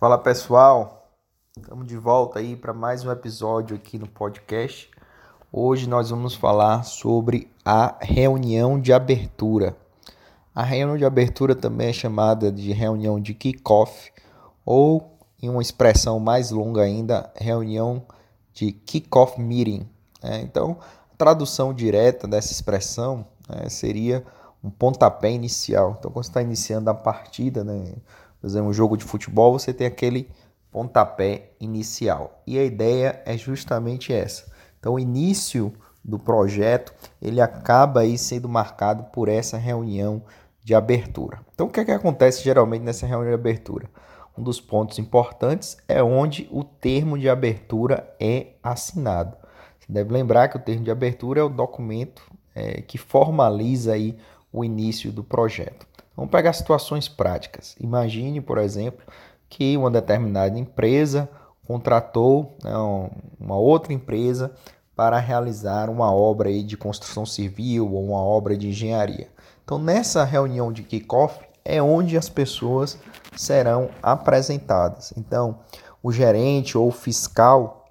Fala pessoal, estamos de volta aí para mais um episódio aqui no podcast. Hoje nós vamos falar sobre a reunião de abertura. A reunião de abertura também é chamada de reunião de kickoff ou, em uma expressão mais longa ainda, reunião de kickoff meeting. É, então, a tradução direta dessa expressão é, seria um pontapé inicial. Então, quando você está iniciando a partida, né? Exemplo, um jogo de futebol, você tem aquele pontapé inicial. E a ideia é justamente essa. Então, o início do projeto, ele acaba aí sendo marcado por essa reunião de abertura. Então, o que, é que acontece geralmente nessa reunião de abertura? Um dos pontos importantes é onde o termo de abertura é assinado. Você deve lembrar que o termo de abertura é o documento é, que formaliza aí o início do projeto. Vamos pegar situações práticas. Imagine, por exemplo, que uma determinada empresa contratou né, uma outra empresa para realizar uma obra de construção civil ou uma obra de engenharia. Então, nessa reunião de kickoff é onde as pessoas serão apresentadas. Então, o gerente ou fiscal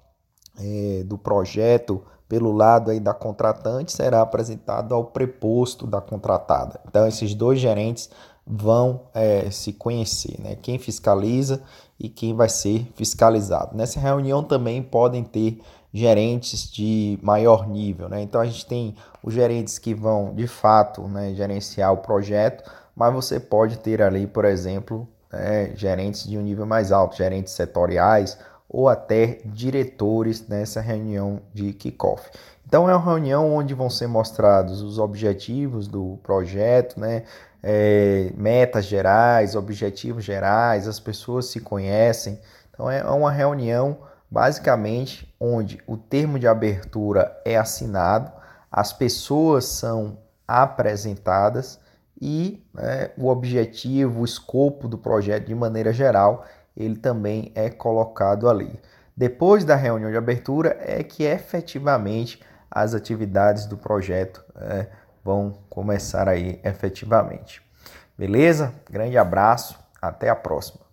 é, do projeto pelo lado aí da contratante será apresentado ao preposto da contratada. Então, esses dois gerentes vão é, se conhecer, né? quem fiscaliza e quem vai ser fiscalizado. Nessa reunião também podem ter gerentes de maior nível, né? Então a gente tem os gerentes que vão de fato né, gerenciar o projeto, mas você pode ter ali, por exemplo, é, gerentes de um nível mais alto, gerentes setoriais ou até diretores nessa reunião de kickoff. Então é uma reunião onde vão ser mostrados os objetivos do projeto, né? É, metas gerais, objetivos gerais, as pessoas se conhecem. Então é uma reunião basicamente onde o termo de abertura é assinado, as pessoas são apresentadas e né, o objetivo, o escopo do projeto de maneira geral ele também é colocado ali. Depois da reunião de abertura é que efetivamente as atividades do projeto é, vão começar aí efetivamente. Beleza? Grande abraço, até a próxima.